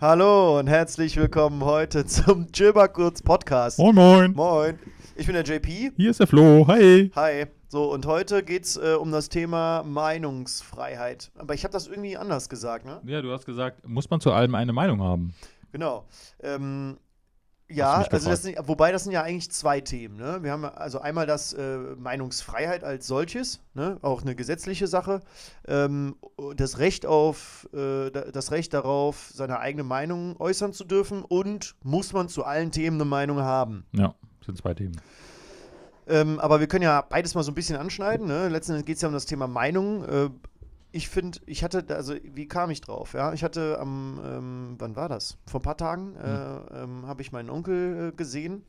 Hallo und herzlich willkommen heute zum Chillbar-Kurz Podcast. Moin, moin. Moin. Ich bin der JP. Hier ist der Flo. Hi. Hi. So, und heute geht es äh, um das Thema Meinungsfreiheit. Aber ich habe das irgendwie anders gesagt, ne? Ja, du hast gesagt, muss man zu allem eine Meinung haben. Genau. Ähm, ja, also das sind, wobei das sind ja eigentlich zwei Themen. Ne? Wir haben also einmal das äh, Meinungsfreiheit als solches, ne? auch eine gesetzliche Sache, ähm, das Recht auf, äh, da- das Recht darauf, seine eigene Meinung äußern zu dürfen und muss man zu allen Themen eine Meinung haben. Ja, sind zwei Themen. Ähm, aber wir können ja beides mal so ein bisschen anschneiden. Ne? Letztendlich geht es ja um das Thema Meinung. Äh, ich finde, ich hatte, also wie kam ich drauf? Ja, ich hatte am, ähm, wann war das? Vor ein paar Tagen äh, ähm, habe ich meinen Onkel äh, gesehen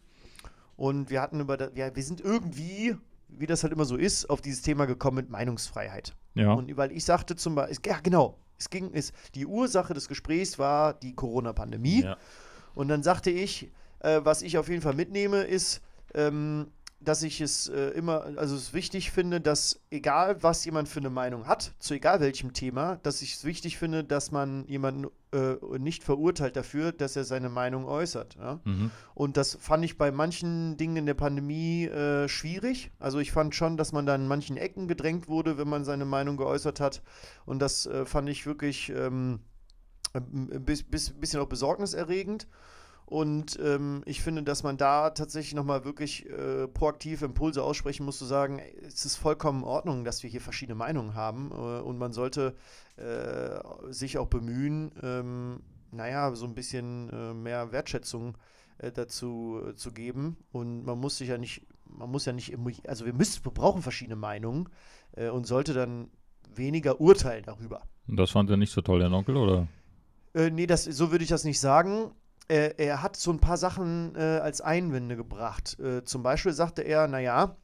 und wir hatten über, wir, wir sind irgendwie, wie das halt immer so ist, auf dieses Thema gekommen mit Meinungsfreiheit. Ja. Und weil ich sagte zum Beispiel, ja genau, es ging, es, die Ursache des Gesprächs war die Corona-Pandemie. ja. Und dann sagte ich, äh, was ich auf jeden Fall mitnehme, ist, ähm, dass ich es äh, immer, also es wichtig finde, dass egal was jemand für eine Meinung hat, zu egal welchem Thema, dass ich es wichtig finde, dass man jemanden äh, nicht verurteilt dafür, dass er seine Meinung äußert. Ja? Mhm. Und das fand ich bei manchen Dingen in der Pandemie äh, schwierig. Also ich fand schon, dass man da in manchen Ecken gedrängt wurde, wenn man seine Meinung geäußert hat. Und das äh, fand ich wirklich ähm, ein bis, bis, bisschen auch besorgniserregend. Und ähm, ich finde, dass man da tatsächlich nochmal wirklich äh, proaktiv Impulse aussprechen muss, zu sagen, ey, es ist vollkommen in Ordnung, dass wir hier verschiedene Meinungen haben. Äh, und man sollte äh, sich auch bemühen, ähm, naja, so ein bisschen äh, mehr Wertschätzung äh, dazu äh, zu geben. Und man muss sich ja nicht, man muss ja nicht, also wir müssen, wir brauchen verschiedene Meinungen und sollte dann weniger urteilen darüber. Und das fand er nicht so toll, der Onkel, oder? Äh, nee, das, so würde ich das nicht sagen. Äh, er hat so ein paar Sachen äh, als Einwände gebracht. Äh, zum Beispiel sagte er, naja,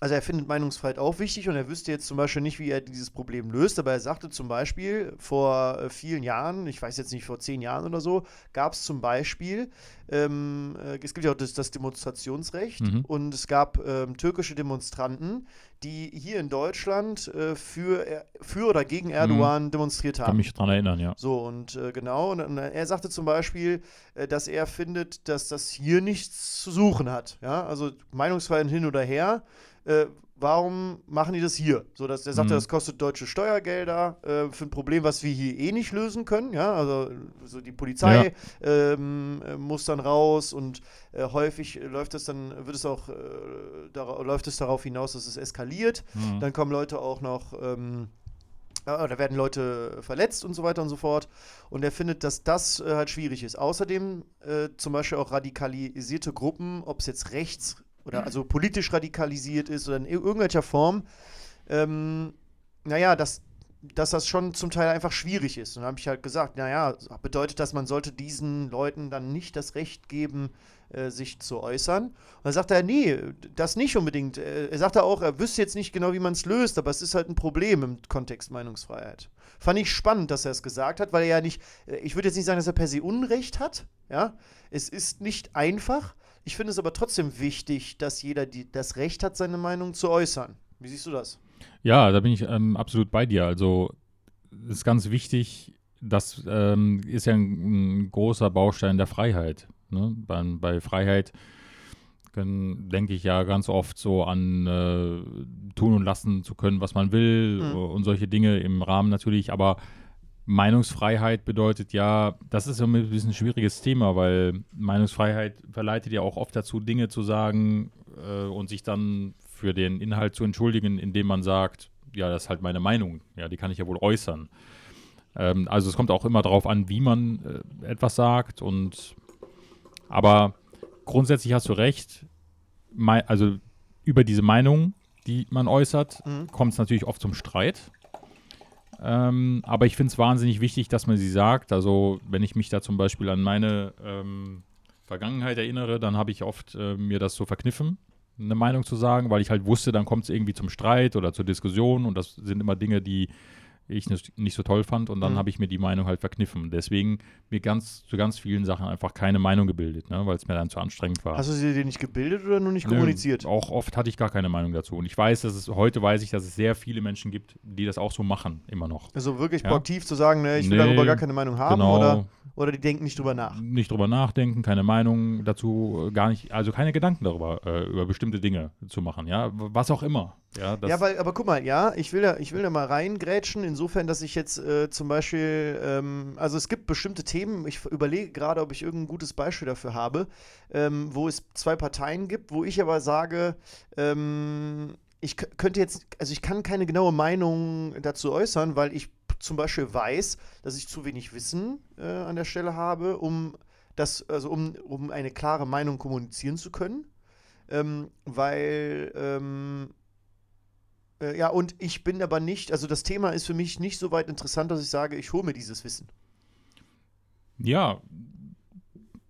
also er findet Meinungsfreiheit auch wichtig und er wüsste jetzt zum Beispiel nicht, wie er dieses Problem löst, aber er sagte zum Beispiel, vor äh, vielen Jahren, ich weiß jetzt nicht, vor zehn Jahren oder so, gab es zum Beispiel, ähm, äh, es gibt ja auch das, das Demonstrationsrecht Mhm. und es gab ähm, türkische Demonstranten, die hier in Deutschland äh, für, für oder gegen Erdogan demonstriert haben. Kann mich dran erinnern, ja. So, und äh, genau, und, und er sagte zum Beispiel, äh, dass er findet, dass das hier nichts zu suchen hat. Ja, also Meinungsfreiheit hin oder her. Äh, warum machen die das hier? So, dass er sagte, Mhm. das kostet deutsche Steuergelder äh, für ein Problem, was wir hier eh nicht lösen können. Ja, also so die Polizei ähm, äh, muss dann raus und äh, häufig läuft es dann, wird es auch, äh, dara- läuft es darauf hinaus, dass es eskaliert. Mhm. Dann kommen Leute auch noch, ähm, ja, da werden Leute verletzt und so weiter und so fort. Und er findet, dass das äh, halt schwierig ist. Außerdem äh, zum Beispiel auch radikalisierte Gruppen, ob es jetzt rechts oder also politisch radikalisiert ist oder in ir- irgendwelcher Form, ähm, naja, dass, dass das schon zum Teil einfach schwierig ist. Und dann habe ich halt gesagt, naja, bedeutet das, man sollte diesen Leuten dann nicht das Recht geben, äh, sich zu äußern. Und dann sagt er, nee, das nicht unbedingt. Äh, Er sagte auch, er wüsste jetzt nicht genau, wie man es löst, aber es ist halt ein Problem im Kontext Meinungsfreiheit. Fand ich spannend, dass er es gesagt hat, weil er ja nicht, äh, ich würde jetzt nicht sagen, dass er per se Unrecht hat, ja. Es ist nicht einfach. Ich finde es aber trotzdem wichtig, dass jeder die, das Recht hat, seine Meinung zu äußern. Wie siehst du das? Ja, da bin ich ähm, absolut bei dir. Also es ist ganz wichtig, das ähm, ist ja ein, ein großer Baustein der Freiheit. Ne? Bei, bei Freiheit können, denke ich ja ganz oft so an äh, tun und lassen zu können, was man will Mhm. und solche Dinge im Rahmen natürlich, aber Meinungsfreiheit bedeutet ja, das ist so ein bisschen ein schwieriges Thema, weil Meinungsfreiheit verleitet ja auch oft dazu, Dinge zu sagen äh, und sich dann für den Inhalt zu entschuldigen, indem man sagt, ja, das ist halt meine Meinung, ja, die kann ich ja wohl äußern. Ähm, also es kommt auch immer darauf an, wie man äh, etwas sagt und aber grundsätzlich hast du recht, also über diese Meinung, die man äußert, Mhm. kommt es natürlich oft zum Streit. Ähm, aber ich finde es wahnsinnig wichtig, dass man sie sagt. Also, wenn ich mich da zum Beispiel an meine ähm, Vergangenheit erinnere, dann habe ich oft äh, mir das so verkniffen, eine Meinung zu sagen, weil ich halt wusste, dann kommt es irgendwie zum Streit oder zur Diskussion und das sind immer Dinge, die ich nicht, nicht so toll fand und dann Mhm. habe ich mir die Meinung halt verkniffen. Deswegen mir ganz zu ganz vielen Sachen einfach keine Meinung gebildet, ne, weil es mir dann zu anstrengend war. Hast du sie dir nicht gebildet oder nur nicht Nö, kommuniziert? Auch oft hatte ich gar keine Meinung dazu. Und ich weiß, dass es heute weiß ich, dass es sehr viele Menschen gibt, die das auch so machen, immer noch. Also wirklich Ja. proaktiv zu sagen, ne, ich will Nee, darüber gar keine Meinung haben genau. oder, oder die denken nicht drüber nach. Nicht drüber nachdenken, keine Meinung dazu, äh, gar nicht, also keine Gedanken darüber, äh, über bestimmte Dinge zu machen, ja, was auch immer. Ja, ja, weil, aber guck mal, ja, ich will da, ich will da mal reingrätschen, insofern, dass ich jetzt äh, zum Beispiel, ähm, also es gibt bestimmte Themen, ich überlege gerade, ob ich irgendein gutes Beispiel dafür habe, ähm, wo es zwei Parteien gibt, wo ich aber sage, ähm, ich könnte jetzt, also ich kann keine genaue Meinung dazu äußern, weil ich zum Beispiel weiß, dass ich zu wenig Wissen äh, an der Stelle habe, um das, also um, um eine klare Meinung kommunizieren zu können. Ähm, weil ähm, äh, ja, und ich bin aber nicht, also das Thema ist für mich nicht so weit interessant, dass ich sage, ich hole mir dieses Wissen. ja,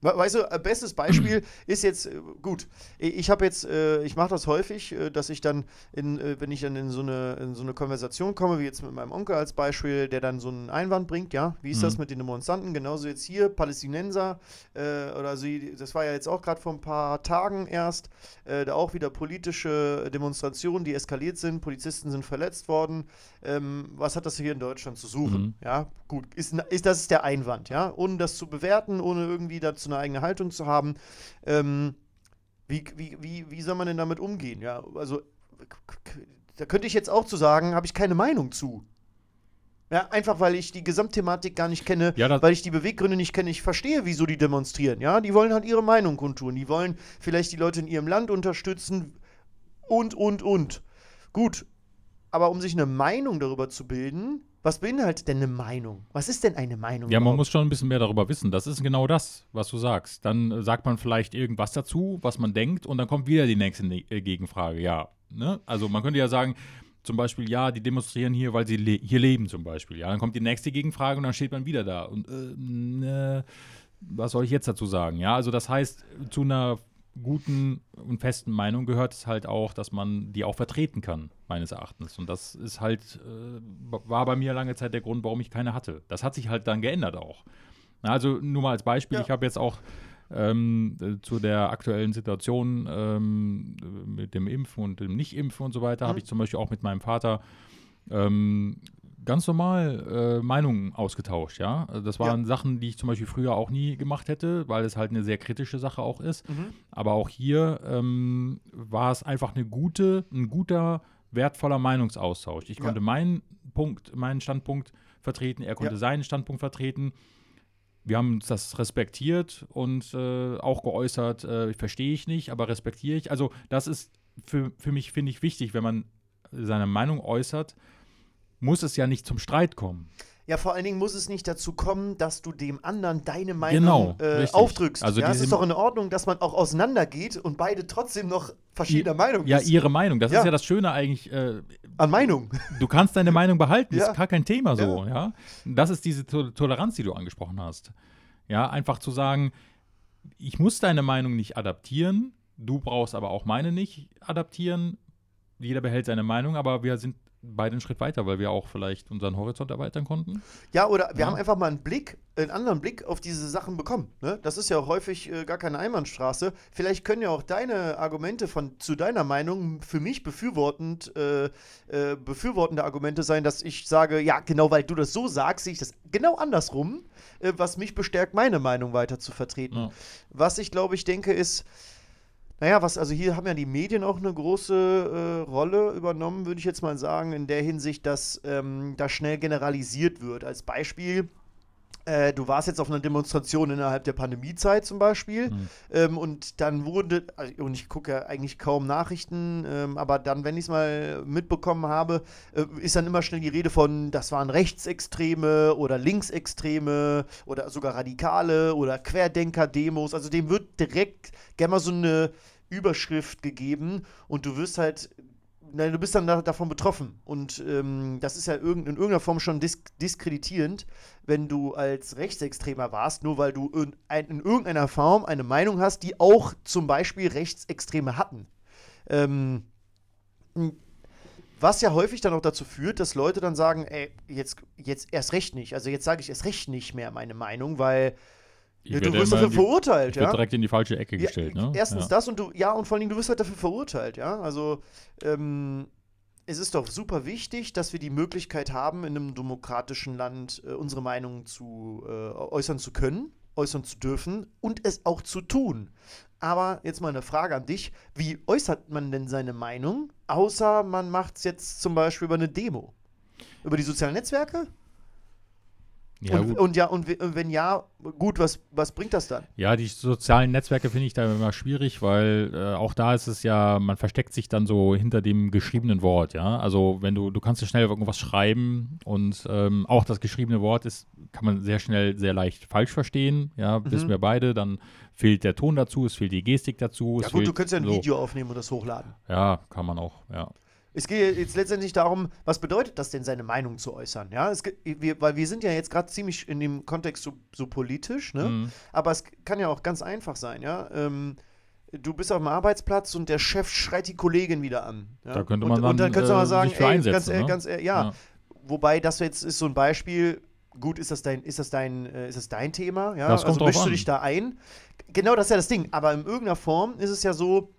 Weißt du, äh, bestes Beispiel ist jetzt, äh, gut, ich habe jetzt, äh, ich mache das häufig, dass ich dann, in, wenn ich dann in so, eine, in so eine Konversation komme, wie jetzt mit meinem Onkel als Beispiel, der dann so einen Einwand bringt, ja, wie ist das Mhm. mit den Demonstranten, genauso jetzt hier, Palästinenser, äh, oder sie, das war ja jetzt auch gerade vor ein paar Tagen erst, äh, da auch wieder politische Demonstrationen, die eskaliert sind, Polizisten sind verletzt worden, ähm, was hat das hier in Deutschland zu suchen? Mhm. Ja, gut, ist, ist, das ist der Einwand, ja, ohne das zu bewerten, ohne irgendwie dazu eine eigene Haltung zu haben. Ähm, wie, wie, wie, wie soll man denn damit umgehen? Ja, also da könnte ich jetzt auch zu sagen, habe ich keine Meinung zu. Ja, einfach weil ich die Gesamtthematik gar nicht kenne, Ja, weil ich die Beweggründe nicht kenne. Ich verstehe, wieso die demonstrieren. Ja, die wollen halt ihre Meinung kundtun. Die wollen vielleicht die Leute in ihrem Land unterstützen und, und, und. Gut, aber um sich eine Meinung darüber zu bilden, was beinhaltet denn eine Meinung? Was ist denn eine Meinung? Ja, man überhaupt? muss schon ein bisschen mehr darüber wissen. Das ist genau das, was du sagst. Dann äh, sagt man vielleicht irgendwas dazu, was man denkt, und dann kommt wieder die nächste ne äh, Gegenfrage. Ja, ne? Also man könnte ja sagen, zum Beispiel, ja, die demonstrieren hier, weil sie le hier leben, zum Beispiel. Ja, dann kommt die nächste Gegenfrage und dann steht man wieder da. Und äh, ne, was soll ich jetzt dazu sagen? Ja, also das heißt, zu einer guten und festen Meinung gehört es halt auch, dass man die auch vertreten kann, meines Erachtens. Und das ist halt, äh, war bei mir lange Zeit der Grund, warum ich keine hatte. Das hat sich halt dann geändert auch. Also nur mal als Beispiel, Ja. ich habe jetzt auch ähm, äh, zu der aktuellen Situation ähm, äh, mit dem Impfen und dem Nicht-Impfen und so weiter, Mhm. habe ich zum Beispiel auch mit meinem Vater ähm, ganz normal äh, Meinungen ausgetauscht, ja. Also das waren Sachen, die ich zum Beispiel früher auch nie gemacht hätte, weil es halt eine sehr kritische Sache auch ist. Mhm. Aber auch hier ähm, war es einfach eine gute, ein guter, wertvoller Meinungsaustausch. Ich Ja. konnte meinen Punkt, meinen Standpunkt vertreten, er konnte Ja. seinen Standpunkt vertreten. Wir haben das respektiert und äh, auch geäußert, äh, verstehe ich nicht, aber respektiere ich. Also das ist für, für mich, finde ich, wichtig, wenn man seine Meinung äußert, muss es ja nicht zum Streit kommen. Ja, vor allen Dingen muss es nicht dazu kommen, dass du dem anderen deine Meinung Genau, äh, aufdrückst. Also ja, es ist doch in Ordnung, dass man auch auseinandergeht und beide trotzdem noch verschiedener Meinung Ja, ist. ihre Meinung. Das Ja. ist ja das Schöne eigentlich. Äh, An Meinung. du kannst deine Meinung behalten, Ja. ist gar kein Thema so, ja. Das ist diese To Toleranz, die du angesprochen hast. Ja, einfach zu sagen, ich muss deine Meinung nicht adaptieren, du brauchst aber auch meine nicht adaptieren. Jeder behält seine Meinung, aber wir sind beide einen Schritt weiter, weil wir auch vielleicht unseren Horizont erweitern konnten. Ja, oder wir Ja. haben einfach mal einen Blick, einen anderen Blick auf diese Sachen bekommen. Ne? Das ist ja auch häufig äh, gar keine Einbahnstraße. Vielleicht können ja auch deine Argumente von zu deiner Meinung für mich befürwortend, äh, äh, befürwortende Argumente sein, dass ich sage, ja, genau weil du das so sagst, sehe ich das genau andersrum, äh, was mich bestärkt, meine Meinung weiter zu vertreten. Ja. Was ich glaube, ich denke, ist, naja, was, also hier haben ja die Medien auch eine große äh, Rolle übernommen, würde ich jetzt mal sagen, in der Hinsicht, dass ähm, da schnell generalisiert wird. Als Beispiel, äh, du warst jetzt auf einer Demonstration innerhalb der Pandemiezeit zum Beispiel Mhm. ähm, und dann wurde, also, und ich gucke ja eigentlich kaum Nachrichten, ähm, aber dann, wenn ich es mal mitbekommen habe, äh, ist dann immer schnell die Rede von, das waren Rechtsextreme oder Linksextreme oder sogar Radikale oder Querdenker-Demos. Also dem wird direkt gerne mal so eine Überschrift gegeben und du wirst halt Nein, du bist dann da, davon betroffen. Und ähm, das ist ja irgend, in irgendeiner Form schon disk diskreditierend, wenn du als Rechtsextremer warst, nur weil du in, ein, in irgendeiner Form eine Meinung hast, die auch zum Beispiel Rechtsextreme hatten. Ähm, Was ja häufig dann auch dazu führt, dass Leute dann sagen, ey, jetzt, jetzt erst recht nicht. Also jetzt sage ich erst recht nicht mehr meine Meinung, weil ja, du wirst dafür die- verurteilt, ja. direkt in die falsche Ecke gestellt, ja, ne? Erstens ja. das und du, ja, und vor allem, du wirst halt dafür verurteilt, ja. Also, ähm, es ist doch super wichtig, dass wir die Möglichkeit haben, in einem demokratischen Land äh, unsere Meinung zu äh, äußern zu können, äußern zu dürfen und es auch zu tun. Aber jetzt mal eine Frage an dich: Wie äußert man denn seine Meinung, außer man macht es jetzt zum Beispiel über eine Demo? Über die sozialen Netzwerke? Ja, und, und ja, und we- und wenn ja, gut, was, was bringt das dann? Ja, die sozialen Netzwerke finde ich da immer schwierig, weil äh, auch da ist es ja, man versteckt sich dann so hinter dem geschriebenen Wort, ja. Also wenn du, du kannst ja schnell irgendwas schreiben und ähm, auch das geschriebene Wort ist, kann man sehr schnell, sehr leicht falsch verstehen, ja, Mhm. wissen wir beide, dann fehlt der Ton dazu, es fehlt die Gestik dazu. Ja, gut, du könntest ja ein so. Video aufnehmen und das hochladen. Ja, kann man auch, ja. Es geht jetzt letztendlich darum, was bedeutet das denn, seine Meinung zu äußern? Ja, es, wir, weil wir sind ja jetzt gerade ziemlich in dem Kontext so, so politisch, ne? Mhm. Aber es kann ja auch ganz einfach sein, ja. Ähm, du bist auf dem Arbeitsplatz und der Chef schreit die Kollegin wieder an. Ja? Da könnte und, man und dann dann, könntest du äh, mal sagen, ey, einsetzen, ganz, ne? ganz, ja. Ja. Wobei das jetzt ist so ein Beispiel. Gut, ist das dein, ist das dein, äh, ist das dein Thema? Ja, Das also mischst du dich da ein? Genau, das ist ja das Ding. Aber in irgendeiner Form ist es ja so,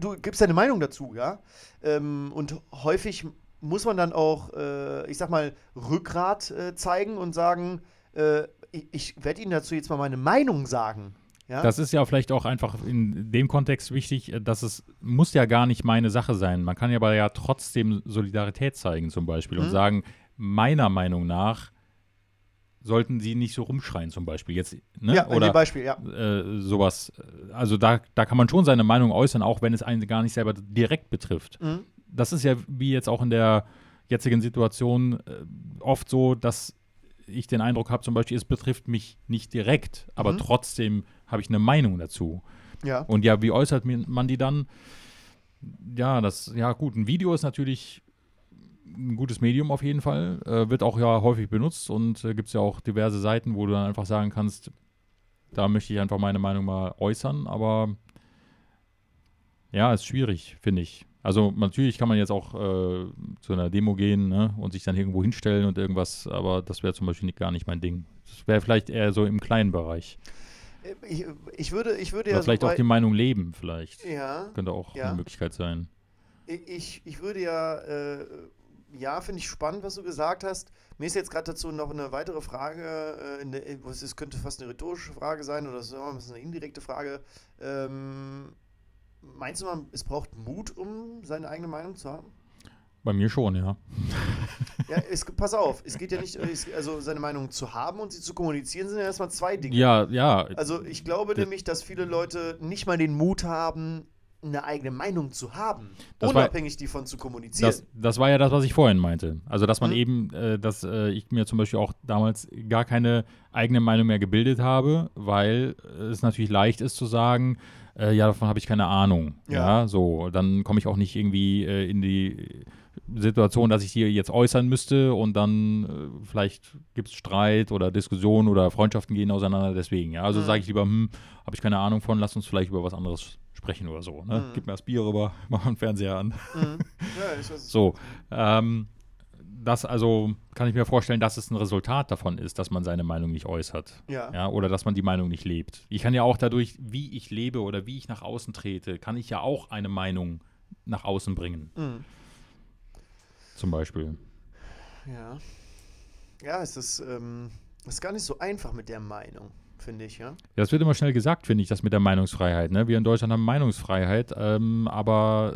du gibst deine Meinung dazu, ja. Ähm, und häufig muss man dann auch, äh, ich sag mal, Rückgrat äh, zeigen und sagen, äh, ich, ich werde Ihnen dazu jetzt mal meine Meinung sagen. Ja? Das ist ja vielleicht auch einfach in dem Kontext wichtig, äh, dass es muss ja gar nicht meine Sache sein. Man kann ja aber ja trotzdem Solidarität zeigen zum Beispiel Mhm. und sagen, meiner Meinung nach sollten sie nicht so rumschreien zum Beispiel. Jetzt, ne? ja, Oder Beispiel, ja. äh, sowas. Also da, da kann man schon seine Meinung äußern, auch wenn es einen gar nicht selber direkt betrifft. Mhm. Das ist ja wie jetzt auch in der jetzigen Situation äh, oft so, dass ich den Eindruck habe, zum Beispiel, es betrifft mich nicht direkt, aber Mhm. trotzdem habe ich eine Meinung dazu. Ja. Und ja, wie äußert man die dann? Ja, das, ja gut, ein Video ist natürlich ein gutes Medium auf jeden Fall. Äh, wird auch ja häufig benutzt und äh, gibt es ja auch diverse Seiten, wo du dann einfach sagen kannst, da möchte ich einfach meine Meinung mal äußern, aber ja, ist schwierig, finde ich. Also natürlich kann man jetzt auch äh, zu einer Demo gehen ne, und sich dann irgendwo hinstellen und irgendwas, aber das wäre zum Beispiel nicht, gar nicht mein Ding. Das wäre vielleicht eher so im kleinen Bereich. Äh, Ich, ich würde, ich würde Oder ja vielleicht so auch die Meinung leben, vielleicht. Ja. Könnte auch Ja. eine Möglichkeit sein. Ich, ich würde ja, äh, ja, finde ich spannend, was du gesagt hast. Mir ist jetzt gerade dazu noch eine weitere Frage, äh, der, was es könnte fast eine rhetorische Frage sein oder so, das ist eine indirekte Frage. Ähm, meinst du mal, es braucht Mut, um seine eigene Meinung zu haben? Bei mir schon, ja. Ja, es, pass auf, es geht ja nicht, es, also seine Meinung zu haben und sie zu kommunizieren, sind ja erstmal zwei Dinge. Ja, ja. Also ich glaube nämlich, dass viele Leute nicht mal den Mut haben, eine eigene Meinung zu haben, Das war- unabhängig davon zu kommunizieren. Das, das war ja das, was ich vorhin meinte. Also, dass man Mhm. eben, äh, dass äh, ich mir zum Beispiel auch damals gar keine eigene Meinung mehr gebildet habe, weil es natürlich leicht ist zu sagen, äh, ja, davon habe ich keine Ahnung. Ja. Ja, so. Dann komme ich auch nicht irgendwie äh, in die Situation, dass ich die jetzt äußern müsste und dann äh, vielleicht gibt es Streit oder Diskussion oder Freundschaften gehen auseinander deswegen. Ja, also Mhm. sage ich lieber, hm, habe ich keine Ahnung von, lass uns vielleicht über was anderes sprechen oder so. Ne? Mhm. Gib mir das Bier rüber, mach mal den Fernseher an. Mhm. Ja. So, ähm, das also kann ich mir vorstellen, dass es ein Resultat davon ist, dass man seine Meinung nicht äußert. Ja. Ja, oder dass man die Meinung nicht lebt. Ich kann ja auch dadurch, wie ich lebe oder wie ich nach außen trete, kann ich ja auch eine Meinung nach außen bringen, Mhm. zum Beispiel. Ja. Ja, es ist, ähm, es ist gar nicht so einfach mit der Meinung, finde ich, ja. Ja, das wird immer schnell gesagt, finde ich, das mit der Meinungsfreiheit. Ne? Wir in Deutschland haben Meinungsfreiheit, ähm, aber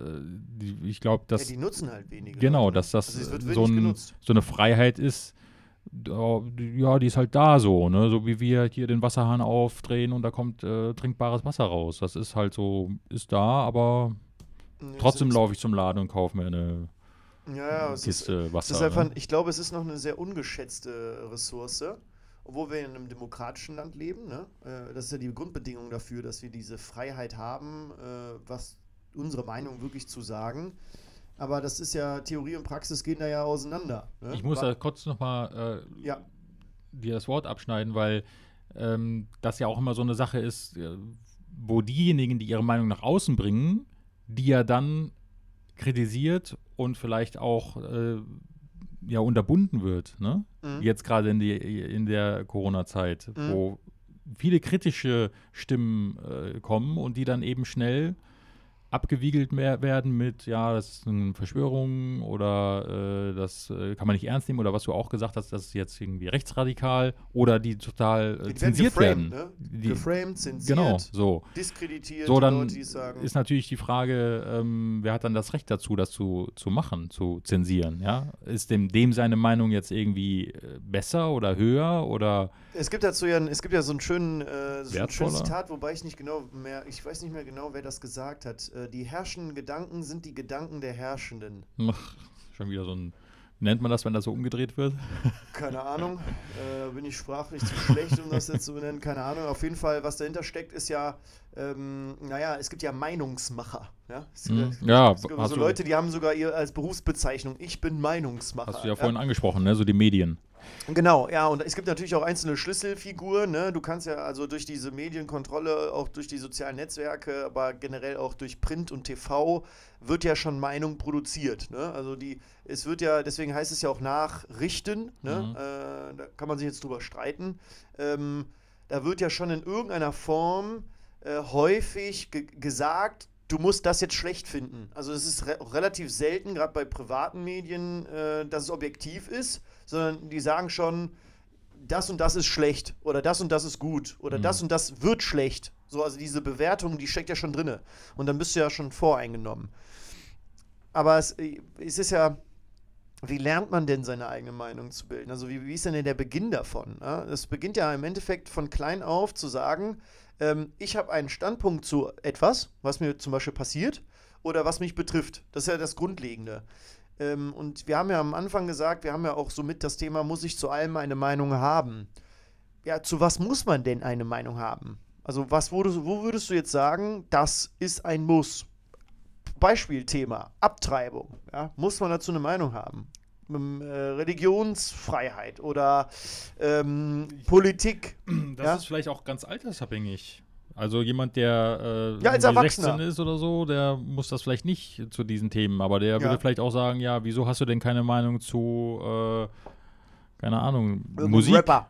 äh, ich glaube, ja. dass Die nutzen halt wenige. genau, ne? dass das also es so, ein, so eine Freiheit ist. da- Ja, die ist halt da so, ne? So wie wir hier den Wasserhahn aufdrehen und da kommt äh, trinkbares Wasser raus. Das ist halt so, ist da, aber Nee, trotzdem es ist- laufe ich zum Laden und kaufe mir eine Ja, ja, es ist, Kiste es Wasser. ist einfach, ne? ich glaube, es ist noch eine sehr ungeschätzte Ressource, obwohl wir in einem demokratischen Land leben. Ne? Äh, Das ist ja die Grundbedingung dafür, dass wir diese Freiheit haben, äh, was unsere Meinung wirklich zu sagen. Aber das ist ja, Theorie und Praxis gehen da ja auseinander. Ne? Ich muss da kurz nochmal äh, Ja. dir das Wort abschneiden, weil ähm, das ja auch immer so eine Sache ist, äh, wo diejenigen, die ihre Meinung nach außen bringen, die ja dann kritisiert und vielleicht auch äh, ja unterbunden wird, ne? Mhm. Jetzt gerade in, die- in der Corona-Zeit, Mhm. wo viele kritische Stimmen äh, kommen und die dann eben schnell abgewiegelt mehr werden mit, ja, das ist eine Verschwörung oder äh, das äh, kann man nicht ernst nehmen oder was du auch gesagt hast, das ist jetzt irgendwie rechtsradikal oder die total äh, Die werden zensiert geframed, ne? Die, Geframed, zensiert, genau, so. diskreditiert, So, die dann Leute, sagen. ist natürlich die Frage, ähm, wer hat dann das Recht dazu, das zu, zu machen, zu zensieren, ja? Ist dem, dem seine Meinung jetzt irgendwie äh, besser oder höher oder Es gibt dazu ja, es gibt ja so einen schönen, äh, so ein schönes. Zitat, wobei ich nicht genau mehr, ich weiß nicht mehr genau, wer das gesagt hat. Äh, die herrschenden Gedanken sind die Gedanken der Herrschenden. ach, schon wieder so ein, nennt man das, wenn das so umgedreht wird? Keine Ahnung, äh, bin ich sprachlich zu schlecht, um das jetzt zu benennen, keine Ahnung. Auf jeden Fall, was dahinter steckt, ist ja, ähm, naja, es gibt ja Meinungsmacher. Ja, es, Hm, ja, es gibt so Leute, die haben sogar ihr als Berufsbezeichnung, ich bin Meinungsmacher. Hast du ja vorhin angesprochen, ne? So die Medien. Genau, ja, und es gibt natürlich auch einzelne Schlüsselfiguren. Ne? Du kannst ja also durch diese Medienkontrolle, auch durch die sozialen Netzwerke, aber generell auch durch Print und TV wird ja schon Meinung produziert. Ne? Also die, es wird ja, deswegen heißt es ja auch nachrichten. Ne? Mhm. Äh, da kann man sich jetzt drüber streiten. Ähm, da wird ja schon in irgendeiner Form äh, häufig ge gesagt, du musst das jetzt schlecht finden. Also es ist re relativ selten, gerade bei privaten Medien, äh, dass es objektiv ist, sondern die sagen schon, das und das ist schlecht oder das und das ist gut oder Mhm. das und das wird schlecht. So, also diese Bewertung, die steckt ja schon drinne. Und dann bist du ja schon voreingenommen. Aber es, es ist ja, wie lernt man denn seine eigene Meinung zu bilden? Also wie, wie ist denn der Beginn davon? Ja? Es beginnt ja im Endeffekt von klein auf zu sagen, ähm, ich habe einen Standpunkt zu etwas, was mir zum Beispiel passiert oder was mich betrifft. Das ist ja das Grundlegende. Ähm, und wir haben ja am Anfang gesagt, wir haben ja auch somit das Thema, muss ich zu allem eine Meinung haben? Ja, zu was muss man denn eine Meinung haben? Also was würdest, wo würdest du jetzt sagen, das ist ein Muss? Beispielthema, Abtreibung. Ja? Muss man dazu eine Meinung haben? Äh, Religionsfreiheit oder ähm, Politik. Das Ja? ist vielleicht auch ganz altersabhängig. Also jemand, der äh, Ja, als irgendwie Erwachsener. 16 ist oder so, der muss das vielleicht nicht zu diesen Themen, aber der Ja. würde vielleicht auch sagen, ja, wieso hast du denn keine Meinung zu, äh, keine Ahnung, Irgendein Musik? Rapper.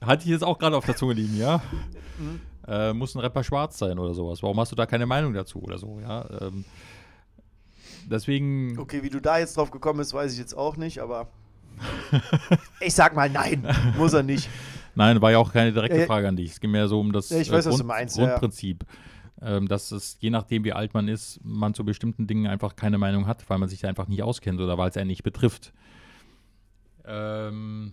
Hatte ich jetzt auch gerade auf der Zunge liegen, ja? Mhm. Äh, muss ein Rapper schwarz sein oder sowas? Warum hast du da keine Meinung dazu oder so, ja? Ähm, deswegen, Okay, wie du da jetzt drauf gekommen bist, weiß ich jetzt auch nicht, aber ich sag mal nein, muss er nicht. nein, war ja auch keine direkte. Frage an dich. Es ging mehr so um das ich äh, weiß, was du meinst. Grundprinzip. Ähm, dass es, je nachdem, wie alt man ist, man zu bestimmten Dingen einfach keine Meinung hat, weil man sich da einfach nicht auskennt oder weil es einen nicht betrifft. Ähm,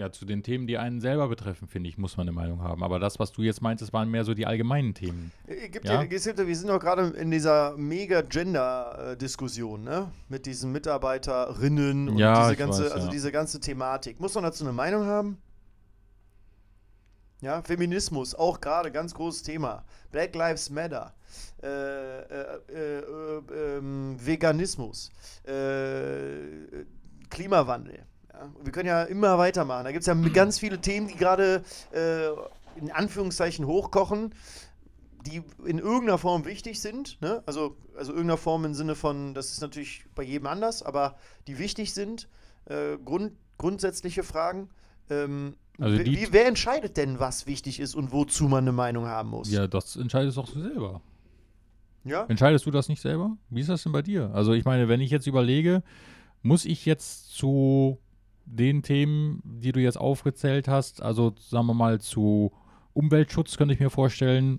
ja, zu den Themen, die einen selber betreffen, finde ich, muss man eine Meinung haben. Aber das, was du jetzt meintest, waren mehr so die allgemeinen Themen. Äh, Gibt Ja? ja? gibt, wir sind doch gerade in dieser Mega-Gender-Diskussion, ne? Mit diesen Mitarbeiterinnen und Ja, diese ganze, weiß, also diese ganze Thematik. Muss man dazu eine Meinung haben? Ja, Feminismus, auch gerade ganz großes Thema. Black Lives Matter. Äh, äh, äh, äh, ähm, Veganismus. Äh, Klimawandel. Wir können ja immer weitermachen. Da gibt es ja ganz viele Themen, die gerade äh, in Anführungszeichen hochkochen, die in irgendeiner Form wichtig sind. Ne? Also, also irgendeiner Form im Sinne von, das ist natürlich bei jedem anders, aber die wichtig sind. Äh, Grund, grundsätzliche Fragen. Ähm, Also wie, wer entscheidet denn, was wichtig ist und wozu man eine Meinung haben muss? Ja, das entscheidest doch du selber. Ja? Entscheidest du das nicht selber? Wie ist das denn bei dir? Also ich meine, wenn ich jetzt überlege, muss ich jetzt zu den Themen, die du jetzt aufgezählt hast, also sagen wir mal zu Umweltschutz, könnte ich mir vorstellen,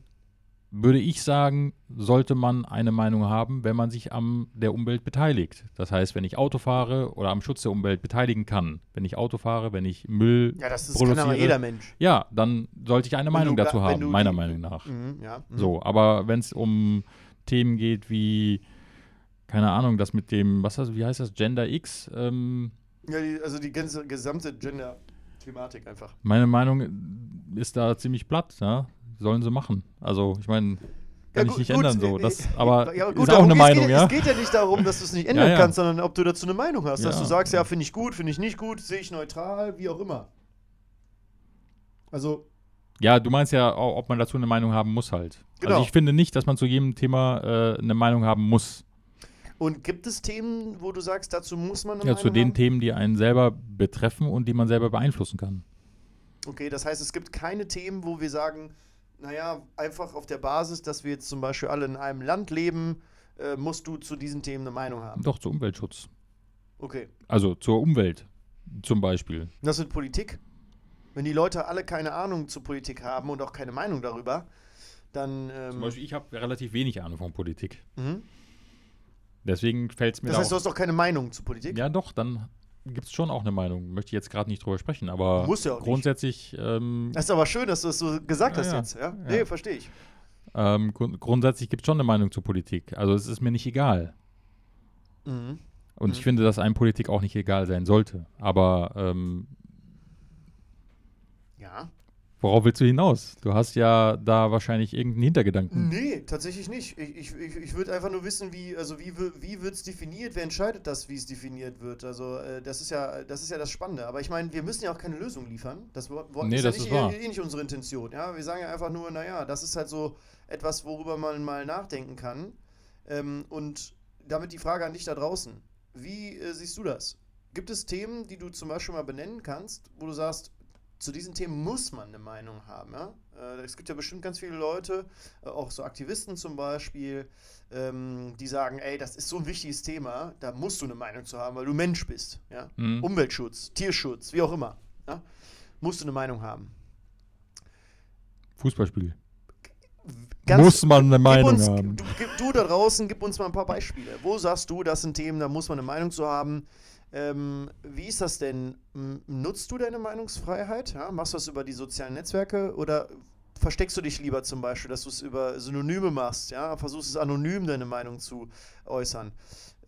würde ich sagen, sollte man eine Meinung haben, wenn man sich an der Umwelt beteiligt. Das heißt, wenn ich Auto fahre oder am Schutz der Umwelt beteiligen kann, wenn ich Auto fahre, wenn ich Müll Ja, das, das kann aber produziere, jeder Mensch. ja, dann sollte ich eine Wenn Meinung du dazu haben, meiner die- Meinung nach. Mhm, ja. mhm. So, aber wenn es um Themen geht wie, keine Ahnung, das mit dem, was heißt, wie heißt das, Gender X, ähm, Ja, die, also die ganze gesamte Gender-Thematik einfach. meine Meinung ist da ziemlich platt, ja. Sollen sie machen. Also, ich meine, kann ich gut- nicht gut, ändern so. Das, aber ja, gut, ist auch eine Meinung, es ja. geht ja nicht darum, dass du es nicht ändern Ja, ja. kannst, sondern ob du dazu eine Meinung hast. Dass Ja. du sagst, ja, finde ich gut, finde ich nicht gut, sehe ich neutral, wie auch immer. Also, Ja, du meinst ja, ob man dazu eine Meinung haben muss halt. Genau. Also ich finde nicht, dass man zu jedem Thema äh, eine Meinung haben muss. Und gibt es Themen, wo du sagst, dazu muss man eine Ja, Meinung zu den haben? Themen, die einen selber betreffen und die man selber beeinflussen kann. Okay, das heißt, es gibt keine Themen, wo wir sagen, naja, einfach auf der Basis, dass wir jetzt zum Beispiel alle in einem Land leben, äh, musst du zu diesen Themen eine Meinung haben. Doch, zu Umweltschutz. Okay. Also zur Umwelt zum Beispiel. Das mit Politik. Wenn die Leute alle keine Ahnung zur Politik haben und auch keine Meinung darüber, dann. Ähm, Zum Beispiel, ich habe relativ wenig Ahnung von Politik. mhm. Deswegen fällt es mir Das da heißt, du hast doch keine Meinung zur Politik? Ja, doch, dann gibt es schon auch eine Meinung. Möchte ich jetzt gerade nicht drüber sprechen, aber Muss ja auch grundsätzlich, ähm, Das ist aber schön, dass du es so gesagt Ja, hast jetzt. Ja? Ja. Nee, verstehe ich. ähm, grund grundsätzlich gibt es schon eine Meinung zur Politik. Also es ist mir nicht egal. Mhm. Und Mhm. ich finde, dass einem Politik auch nicht egal sein sollte. Aber ähm. Worauf willst du hinaus? Du hast ja da wahrscheinlich irgendeinen Hintergedanken. Nee, tatsächlich nicht. Ich, ich, ich, würde einfach nur wissen, wie, also wie, wie wird es definiert, wer entscheidet das, wie es definiert wird. Also äh, das ist ja, das ist ja das Spannende. Aber ich meine, wir müssen ja auch keine Lösung liefern. Das Nee, ist das ja ist nicht, wahr. eh, eh nicht unsere Intention. Ja? Wir sagen ja einfach nur, naja, das ist halt so etwas, worüber man mal nachdenken kann. Ähm, und damit die Frage an dich da draußen. Wie äh, siehst du das? Gibt es Themen, die du zum Beispiel mal benennen kannst, wo du sagst, zu diesen Themen muss man eine Meinung haben. Ja? Äh, es gibt ja bestimmt ganz viele Leute, äh, auch so Aktivisten zum Beispiel, ähm, die sagen, ey, das ist so ein wichtiges Thema, da musst du eine Meinung zu haben, weil du Mensch bist. Ja? Mhm. Umweltschutz, Tierschutz, wie auch immer. Ja? Musst du eine Meinung haben. Fußballspiel. Ganz- Muss man eine Meinung uns, haben. Du, du da draußen, gib uns mal ein paar Beispiele. Wo sagst du, das sind Themen, da muss man eine Meinung zu haben? Ähm, wie ist das denn? Nutzt du deine Meinungsfreiheit? Ja? Machst du das über die sozialen Netzwerke oder versteckst du dich lieber zum Beispiel, dass du es über Synonyme machst? Ja? Versuchst es anonym, deine Meinung zu äußern.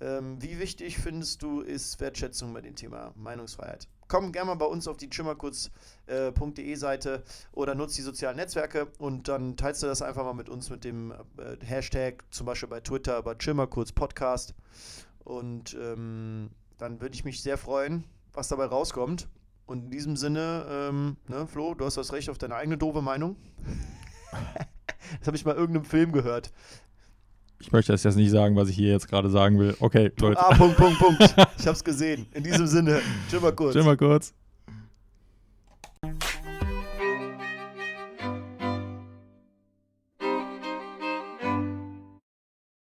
Ähm, wie wichtig findest du, ist Wertschätzung bei dem Thema Meinungsfreiheit? Komm gerne mal bei uns auf die chimmerkurz.de Seite oder nutzt die sozialen Netzwerke und dann teilst du das einfach mal mit uns mit dem äh, Hashtag, zum Beispiel bei Twitter, bei Chimmerkurz Podcast. Und ähm, dann würde ich mich sehr freuen, was dabei rauskommt. Und in diesem Sinne, ähm, ne, Flo, du hast das Recht auf deine eigene doofe Meinung. das habe ich mal in irgendeinem Film gehört. Ich möchte das jetzt nicht sagen, was ich hier jetzt gerade sagen will. Okay, Leute. Ah, Punkt, Punkt, Punkt. Ich habe es gesehen. In diesem Sinne, Chimmerkurz. Chill mal kurz.